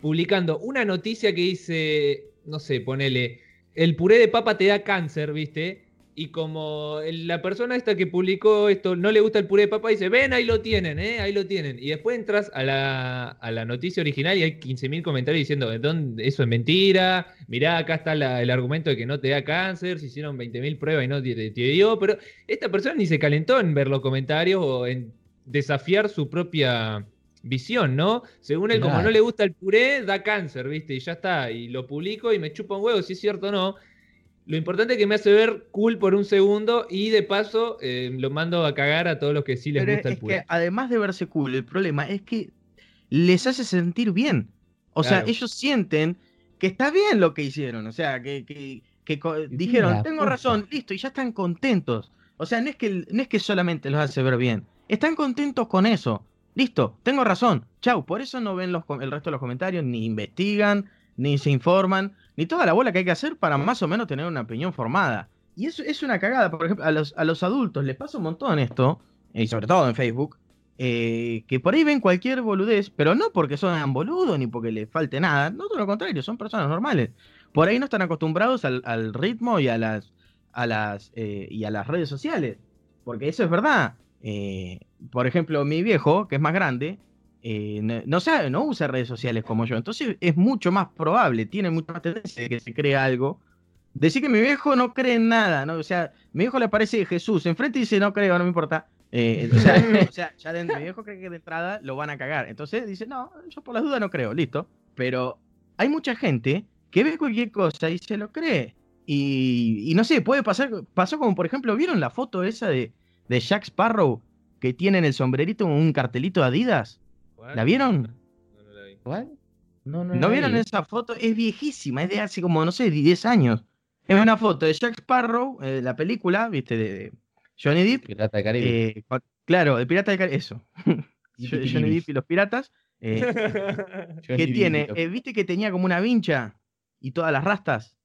publicando una noticia que dice, no sé, ponele, el puré de papa te da cáncer, ¿viste? Y como la persona esta que publicó esto no le gusta el puré de papa, dice, ven, ahí lo tienen, ¿eh? Ahí lo tienen. Y después entras a la, a la noticia original y hay 15.000 comentarios diciendo, "¿De dónde- eso es mentira, mirá, acá está la- el argumento de que no te da cáncer, se hicieron 20.000 pruebas y no te, te- te dio, pero esta persona ni se calentó en ver los comentarios o en desafiar su propia visión, ¿no? Según él, como no le gusta el puré, da cáncer, ¿viste? Y ya está, y lo publico y me chupa un huevo si es cierto o no. Lo importante es que me hace ver cool por un segundo y de paso eh, lo mando a cagar a todos los que sí les Pero gusta el puré. que además de verse cool, el problema es que les hace sentir bien. O sea, ellos sienten que está bien lo que hicieron. O sea, que, que- que dijeron, tengo fuerza". razón, listo, y ya están contentos. O sea, no es, que, no es que solamente los hace ver bien. Están contentos con eso. Listo, tengo razón. Chau. Por eso no ven los, el resto de los comentarios, ni investigan, ni se informan, ni toda la bola que hay que hacer para más o menos tener una opinión formada. Y eso es una cagada. Por ejemplo, a los, adultos les pasa un montón esto, y sobre todo en Facebook, eh, que por ahí ven cualquier boludez, pero no porque son boludos ni porque les falte nada, no todo lo contrario, son personas normales. Por ahí no están acostumbrados al, al ritmo y a las, eh, y a las redes sociales, porque eso es verdad. Eh, por ejemplo, mi viejo, que es más grande, eh, no, no sabe, no usa redes sociales como yo, entonces es mucho más probable, tiene mucha más tendencia de que se crea algo. Decir que mi viejo no cree en nada, ¿no? O sea, mi viejo le aparece Jesús enfrente y dice, no creo, no me importa. Eh, o, sea, o sea, ya de, mi viejo cree que de entrada lo van a cagar. Entonces dice, no, yo por las dudas no creo, listo. Pero hay mucha gente que ve cualquier cosa y se lo cree. Y, y no sé, puede pasar, pasó como por ejemplo, ¿vieron la foto esa de, de Jack Sparrow que tiene en el sombrerito un cartelito de Adidas? ¿La vieron? No, no la vi. ¿Cuál? No, no, ¿No la vieron vi. esa foto? Es viejísima, es de hace como, no sé, 10 años. Es una foto de Jack Sparrow, eh, la película, viste, de, de Johnny Depp. Pirata del Caribe. eh, con- claro, el pirata del Caribe, eso. Jo- Johnny Depp y los piratas. eh, que tiene, eh, viste que tenía como una vincha y todas las rastas.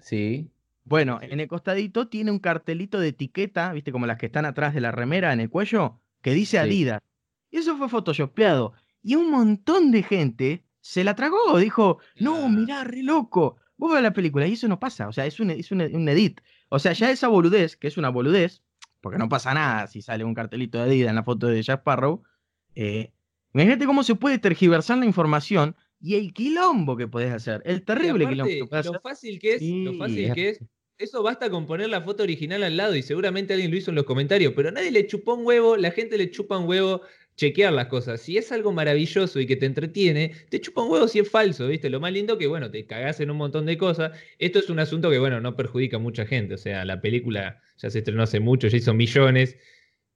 Sí. Bueno, en el costadito tiene un cartelito de etiqueta, viste, como las que están atrás de la remera en el cuello, que dice Sí. Adidas. Y eso fue photoshopeado. Y un montón de gente se la tragó. Dijo, no, Ah. mirá, re loco. Vos ves la película y eso no pasa. O sea, es un, es un, un edit. O sea, ya esa boludez, que es una boludez, porque no pasa nada si sale un cartelito de Adidas en la foto de Jack Sparrow. Eh, imagínate cómo se puede tergiversar la información y el quilombo que podés hacer. El terrible aparte, quilombo que podés lo hacer. fácil que es, lo fácil es- que es, eso basta con poner la foto original al lado y seguramente alguien lo hizo en los comentarios, pero nadie le chupó un huevo, la gente le chupa un huevo chequear las cosas. Si es algo maravilloso y que te entretiene, te chupa un huevo si es falso, ¿viste? Lo más lindo que, bueno, te cagás en un montón de cosas. Esto es un asunto que, bueno, no perjudica a mucha gente. O sea, la película ya se estrenó hace mucho, ya hizo millones.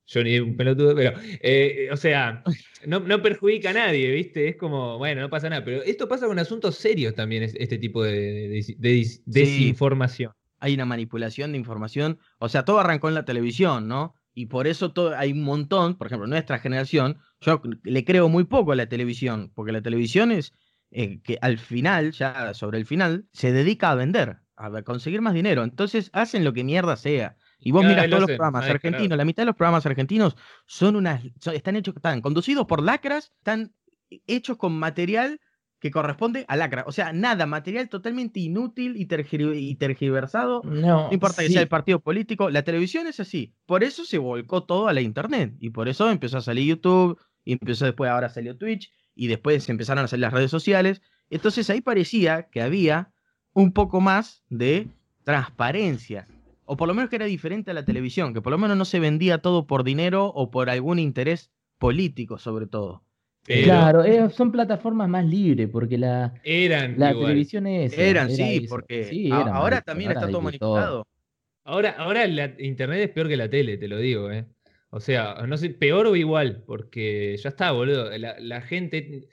Yo ni un pelotudo, pero, eh, o sea, no, no perjudica a nadie, ¿viste? Es como, bueno, no pasa nada. Pero esto pasa con asuntos serios también, es- este tipo de, de- de- de dis- desinformación. Hay una manipulación de información. O sea, todo arrancó en la televisión, ¿no? Y por eso todo, hay un montón, por ejemplo, nuestra generación, yo le creo muy poco a la televisión, porque la televisión es eh, que al final, ya sobre el final, se dedica a vender, a conseguir más dinero. Entonces hacen lo que mierda sea. Y vos lo todos los programas argentinos, la mitad de los programas argentinos son unas, son- están hechos, están conducidos por lacras, están hechos con material que corresponde a lacra. O sea, nada, material totalmente inútil y, tergi- y tergiversado. No, No importa que sí. sea el partido político, la televisión es así. Por eso se volcó todo a la internet. Y por eso empezó a salir YouTube, y empezó después, ahora salió Twitch, y después empezaron a salir las redes sociales. Entonces ahí parecía que había un poco más de transparencia. O por lo menos que era diferente a la televisión, que por lo menos no se vendía todo por dinero o por algún interés político, sobre todo. Pero Claro, eh, son plataformas más libres porque la, eran la igual. televisión es. Eran, era sí, eso. porque Sí, a- eran ahora también ahora está todo manipulado. Ahora, ahora la internet es peor que la tele, te lo digo, ¿eh? O sea, no sé, peor o igual, porque ya está, boludo. La, la gente,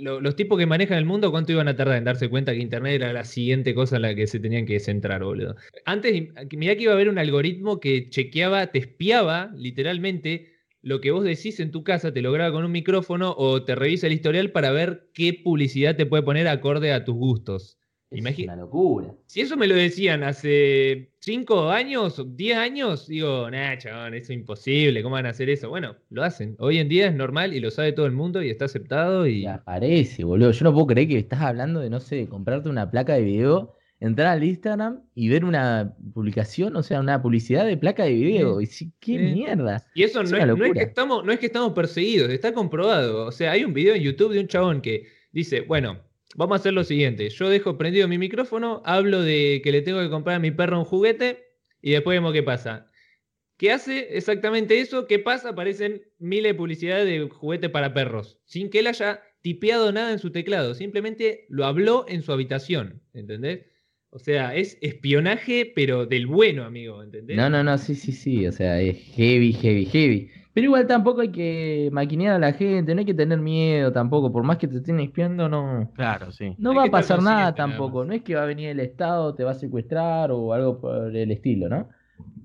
lo- los tipos que manejan el mundo, ¿cuánto iban a tardar en darse cuenta que internet era la siguiente cosa en la que se tenían que centrar, boludo? Antes, mirá que iba a haber un algoritmo que chequeaba, te espiaba, literalmente, lo que vos decís en tu casa, te lo graba con un micrófono o te revisa el historial para ver qué publicidad te puede poner acorde a tus gustos. Es una locura. Si eso me lo decían hace 5 años, 10 años, digo, nah, chabón, eso es imposible, ¿cómo van a hacer eso? Bueno, lo hacen. Hoy en día es normal y lo sabe todo el mundo y está aceptado y... aparece, boludo. Yo no puedo creer que estás hablando de, no sé, comprarte una placa de video, entrar al Instagram y ver una publicación, o sea, una publicidad de placa de video. Y sí, qué mierda. Y eso no, es, que estamos, no es que estamos perseguidos, está comprobado. O sea, hay un video en YouTube de un chabón que dice, bueno Vamos a hacer lo siguiente. Yo dejo prendido mi micrófono, hablo de que le tengo que comprar a mi perro un juguete y después vemos qué pasa. ¿Qué hace exactamente eso? ¿Qué pasa? Aparecen miles de publicidades de juguete para perros, sin que él haya tipeado nada en su teclado. Simplemente lo habló en su habitación, ¿entendés? O sea, es espionaje, pero del bueno, amigo, ¿entendés? No, no, no, sí, sí, sí. O sea, es heavy, heavy, heavy. Pero igual tampoco hay que maquinear a la gente, no hay que tener miedo tampoco, por más que te estén espiando, no. Claro, sí. No va a pasar nada tampoco, no es que va a venir el Estado, te va a secuestrar o algo por el estilo, ¿no?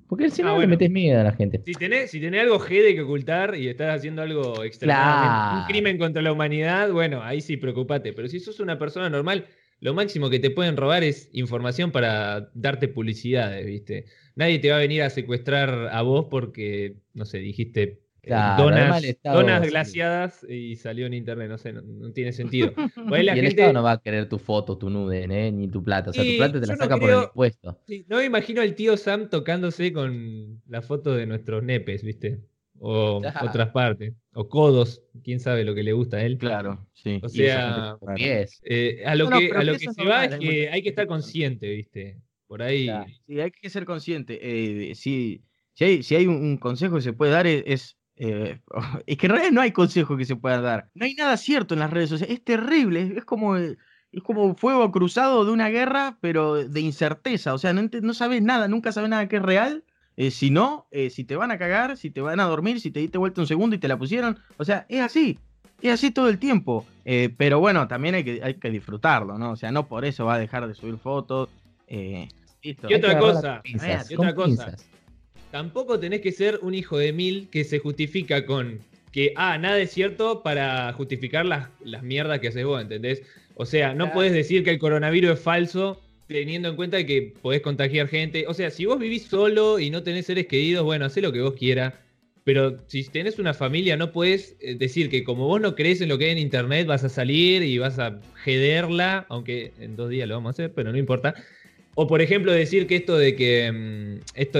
Porque si no, ah, le metes miedo a la gente. Si tenés, si tenés algo G que ocultar y estás haciendo algo extremadamente, un crimen contra la humanidad, bueno, ahí sí preocupate. Pero si sos una persona normal, lo máximo que te pueden robar es información para darte publicidades, ¿viste? Nadie te va a venir a secuestrar a vos porque, no sé, dijiste eh, donas, glaciadas y salió en internet, no sé, no, tiene sentido. y el Estado no va a querer tu foto, tu nude, ¿eh? ni tu plata. O sea, tu plata te la saca por el impuesto. no me imagino al tío Sam tocándose con la foto de nuestros nepes, ¿viste? O otras partes. O codos, quién sabe lo que le gusta a él. Claro, sí. O sea, eh, a lo que, a lo que se va es que hay que estar consciente, ¿viste? Por ahí. Sí, hay que ser consciente. Eh, si, hay, si hay un consejo que se puede dar es, eh, es que en realidad no hay consejo que se pueda dar. No hay nada cierto en las redes sociales. Es terrible. Es como, es como fuego cruzado de una guerra, pero de incerteza. O sea, no, no sabes nada, nunca sabes nada que es real. Eh, si no, si te van a cagar, si te van a dormir, si te diste vuelta un segundo y te la pusieron. O sea, es así. Es así todo el tiempo. pero bueno, también hay que, hay que disfrutarlo, ¿no? O sea, no por eso va a dejar de subir fotos. Eh, y otra cosa, y otra cosa. Tampoco tenés que ser un hijo de mil que se justifica con que, ah, nada es cierto para justificar las, las mierdas que haces vos, ¿entendés? O sea, no puedes decir que el coronavirus es falso teniendo en cuenta que podés contagiar gente. O sea, si vos vivís solo y no tenés seres queridos, bueno, hacé lo que vos quieras. Pero si tenés una familia, no puedes eh, decir que como vos no crees en lo que hay en internet, vas a salir y vas a jederla, aunque en dos días lo vamos a hacer, pero no importa. O por ejemplo decir que esto de que mm, esto,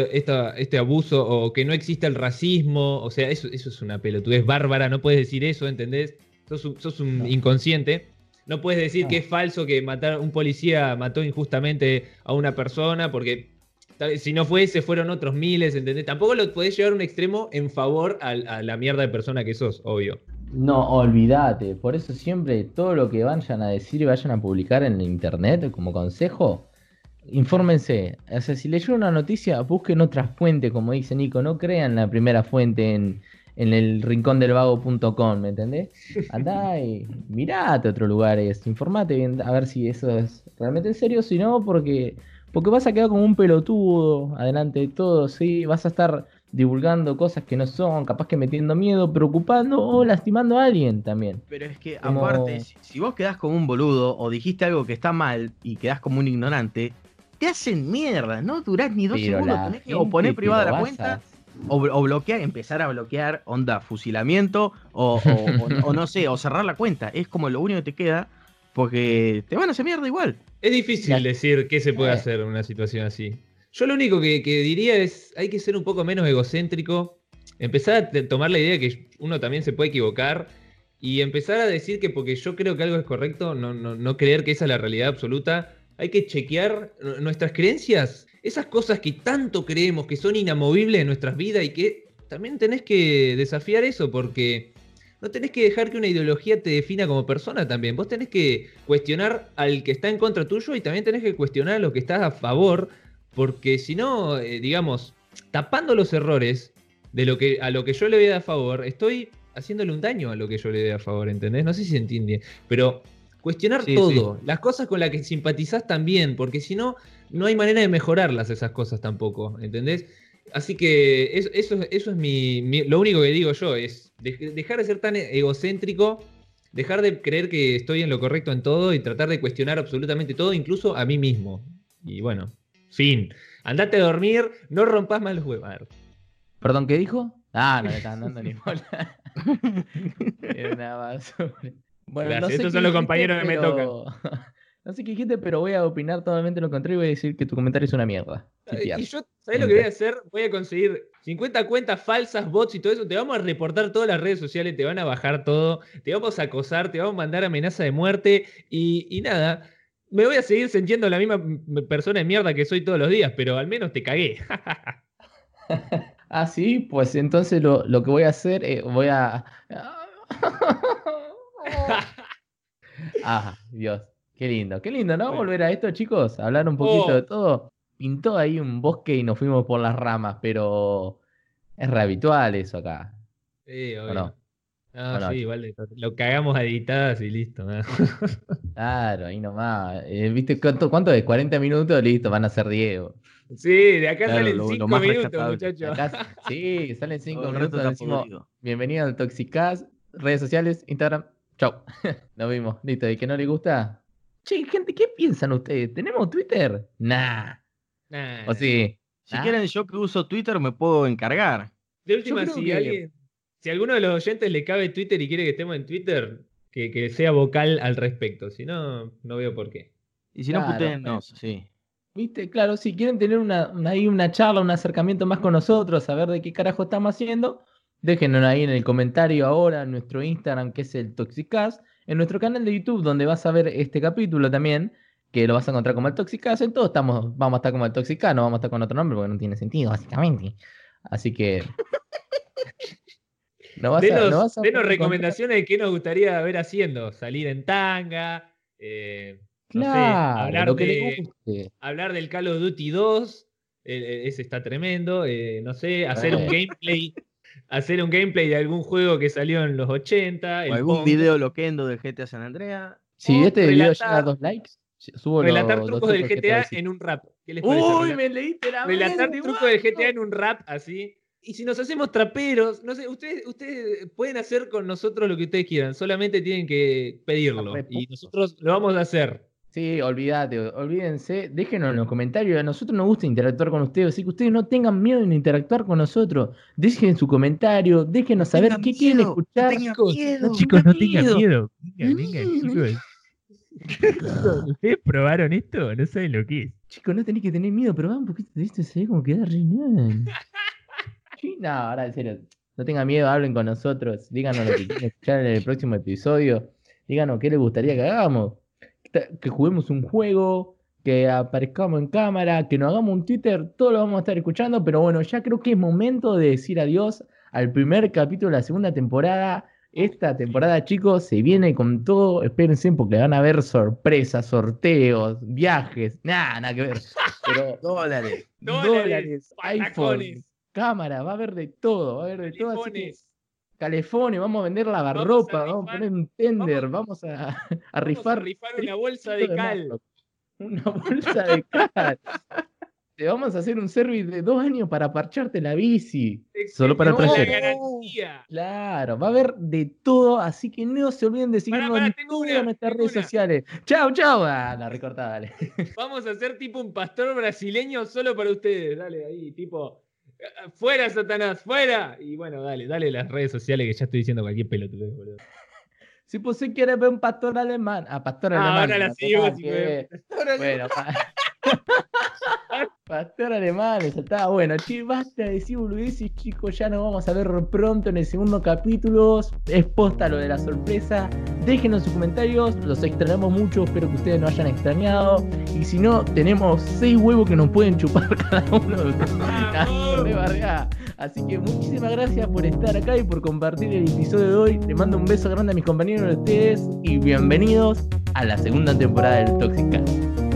este abuso o que no existe el racismo, o sea, eso, eso es una pelotudez bárbara, no puedes decir eso, ¿entendés? Sos, un inconsciente. No puedes decir que es falso que matar, un policía mató injustamente a una persona porque si no fuese fueron otros miles, ¿entendés? Tampoco lo podés llevar a un extremo en favor a, a la mierda de persona que sos, obvio. No, olvídate. Por eso siempre todo lo que vayan a decir y vayan a publicar en internet como consejo, infórmense. O sea, si leyeron una noticia, busquen otra fuente, como dice Nico. No crean la primera fuente en, en el rincón del vago.com, ¿me entendés? Andá y mirate a otros lugares, informate bien, a ver si eso es realmente en serio, si no, porque, porque vas a quedar como un pelotudo adelante de todo, ¿sí? Vas a estar divulgando cosas que no son, capaz que metiendo miedo, preocupando o lastimando a alguien también. Pero es que aparte, si, si, vos quedás como un boludo o dijiste algo que está mal y quedás como un ignorante, te hacen mierda, no durás ni dos segundos, tenés que o poner privada la cuenta. O, bloquear, empezar a bloquear, onda, fusilamiento, o, no sé, o cerrar la cuenta. Es como lo único que te queda, porque te van a hacer mierda igual. Es difícil decir qué se puede eh. hacer en una situación así. Yo lo único que, diría es, hay que ser un poco menos egocéntrico, empezar a tomar la idea de que uno también se puede equivocar y empezar a decir que porque yo creo que algo es correcto, no, no, no creer que esa es la realidad absoluta hay que chequear nuestras creencias, esas cosas que tanto creemos que son inamovibles en nuestras vidas y que también tenés que desafiar eso porque no tenés que dejar que una ideología te defina como persona también. Vos tenés que cuestionar al que está en contra tuyo y también tenés que cuestionar a los que estás a favor, porque si no, eh, digamos, tapando los errores de lo que a lo que yo le a dar a favor, estoy haciéndole un daño a lo que yo le doy a favor, ¿entendés? No sé si se entiende, pero Cuestionar todo, las cosas con las que simpatizás también, porque si no, no hay manera de mejorarlas esas cosas tampoco, ¿entendés? Así que eso, eso, eso es mi, mi- lo único que digo yo, es dej- dejar de ser tan egocéntrico, dejar de creer que estoy en lo correcto en todo y tratar de cuestionar absolutamente todo, incluso a mí mismo. Y bueno, fin. Andate a dormir, no rompas más los huevos. A ver. Perdón, ¿qué dijo? Ah, no le están dando ni bola. Era una basura. Bueno, Gracias, no sé estos son los compañeros que me pero- No sé qué dijiste, pero voy a opinar totalmente lo contrario y voy a decir que tu comentario es una mierda. Sí, Y yo, ¿sabés lo que voy a hacer? Voy a conseguir 50 cuentas falsas, bots y todo eso. Te vamos a reportar todas las redes sociales, te van a bajar todo, te vamos a acosar, te vamos a mandar amenaza de muerte y, y nada. Me voy a seguir sintiendo la misma persona de mierda que soy todos los días, pero al menos te cagué. Ah, sí, pues entonces lo, lo que voy a hacer, eh, voy a... Ah, Dios, qué lindo, qué lindo, ¿no? Bueno. Volver a esto, chicos, hablar un poquito Oh. de todo. Pintó ahí un bosque y nos fuimos por las ramas, pero es re habitual eso acá. Sí, ¿O obvio. no? Ah, ¿O no, sí, vale. Lo cagamos a editadas y listo. ¿no? Claro, ahí nomás. Eh, ¿Viste cuánto, cuánto es? 40 minutos, listo, van a ser Diego. Sí, de acá Claro, salen lo- lo 5 más minutos, muchachos. Sí, salen 5 Todo el resto minutos, decimos bienvenido al Toxicast, redes sociales, Instagram, chau. Nos vimos, listo, y que no le gusta. Che, gente, ¿qué piensan ustedes? ¿Tenemos Twitter? Nah. Nah, ¿O sí? Si Ah. quieren, yo que uso Twitter me puedo encargar. De última, si que- alguien, si a alguno de los oyentes le cabe Twitter y quiere que estemos en Twitter, que, que sea vocal al respecto. Si no, no veo por qué. Y si no, Claro, putéennos, sí. ¿Viste? Claro, si quieren tener una, una- ahí una charla, un acercamiento más con nosotros, saber de qué carajo estamos haciendo, déjenos ahí en el comentario ahora, en nuestro Instagram, que es el Toxicast, en nuestro canal de YouTube, donde vas a ver este capítulo también, que lo vas a encontrar como el Toxicast. En todos estamos, vamos a estar como el Toxicast, no vamos a estar con otro nombre porque no tiene sentido, básicamente. Así que. No vas a- Denos, no vas a denos poder encontrar- recomendaciones de qué nos gustaría ver haciendo. Salir en tanga, eh, no sé, Claro, hablar, lo que de- le hablar del Call of Duty 2, eh, eh, ese está tremendo. eh, no sé, hacer un gameplay. Hacer un gameplay de algún juego que salió en los 80. O el algún Pong. video loquendo del GTA San Andreas. Si o este video llega a dos likes, subo los Relatar dos trucos del GTA en un rap. ¿Qué les parece? Uy, me leíste la relatar mente, trucos del GTA en un rap así. Y si nos hacemos traperos, no sé, ustedes, ustedes pueden hacer con nosotros lo que ustedes quieran, solamente tienen que pedirlo. Y nosotros lo vamos a hacer. Sí, olvídate, olvídense, déjenos en los comentarios. A nosotros nos gusta interactuar con ustedes, así que ustedes no tengan miedo en interactuar con nosotros. Dejen su comentario, déjenos saber qué quieren miedo, no escuchar. tengan Chicos, miedo, no Chicos, no tengan miedo. miedo. Venga, venga, chicos. ¿Ustedes probaron esto? No saben lo que es. Chicos, no tenés que tener miedo, pero va un poquito de esto, se ve como queda re no, ahora en serio, no tengan miedo, hablen con nosotros, díganos lo que quieren escuchar en el próximo episodio, díganos qué les gustaría que hagamos, que juguemos un juego, que aparezcamos en cámara, que nos hagamos un Twitter, todo lo vamos a estar escuchando, pero bueno, ya creo que es momento de decir adiós al primer capítulo de la segunda temporada. Esta temporada, chicos, se viene con todo. Espérense porque van a haber sorpresas, sorteos, viajes, nada, nada que ver. Pero Dólares. dólares, iPhone, patacones, cámara, va a haber de todo, va a haber de todo. Así que. Calefones, vamos a vender Vamos a lavarropa, vamos a rifar- poner un tender, vamos, a, a Vamos a rifar una bolsa de cal. Marlock. Una bolsa de cal. Te vamos a hacer un service de dos años para parcharte la bici. Solo para placer. garantía. Claro, va a haber de todo, así que no se olviden de seguirnos en tengo todas una, nuestras tengo redes una. sociales. Chau, chau. Ah, la recortada, dale. Vamos a hacer tipo un pastor brasileño solo para ustedes. Dale ahí, tipo. "Ah, ¡Fuera, Satanás! ¡Fuera! Y bueno, dale, dale las redes sociales que ya estoy diciendo cualquier pelotudez, boludo. Si pues si quieres ver un pastor alemán. Ah, pastor Ah, alemán. ahora la sigo, tenés si ver. Bueno, pa- Pastor alemán, eso está bueno. Che, basta de decir boludeces, chicos. Ya nos vamos a ver pronto en el segundo capítulo. Es posta lo de la sorpresa. Déjenos sus comentarios. Los extrañamos mucho. Espero que ustedes nos hayan extrañado. Y si no, tenemos seis huevos que nos pueden chupar cada uno de ustedes. Bardeada. Así que muchísimas gracias por estar acá y por compartir el episodio de hoy. Les mando un beso grande a mis compañeros de ustedes y bienvenidos a la segunda temporada del Toxic Cast.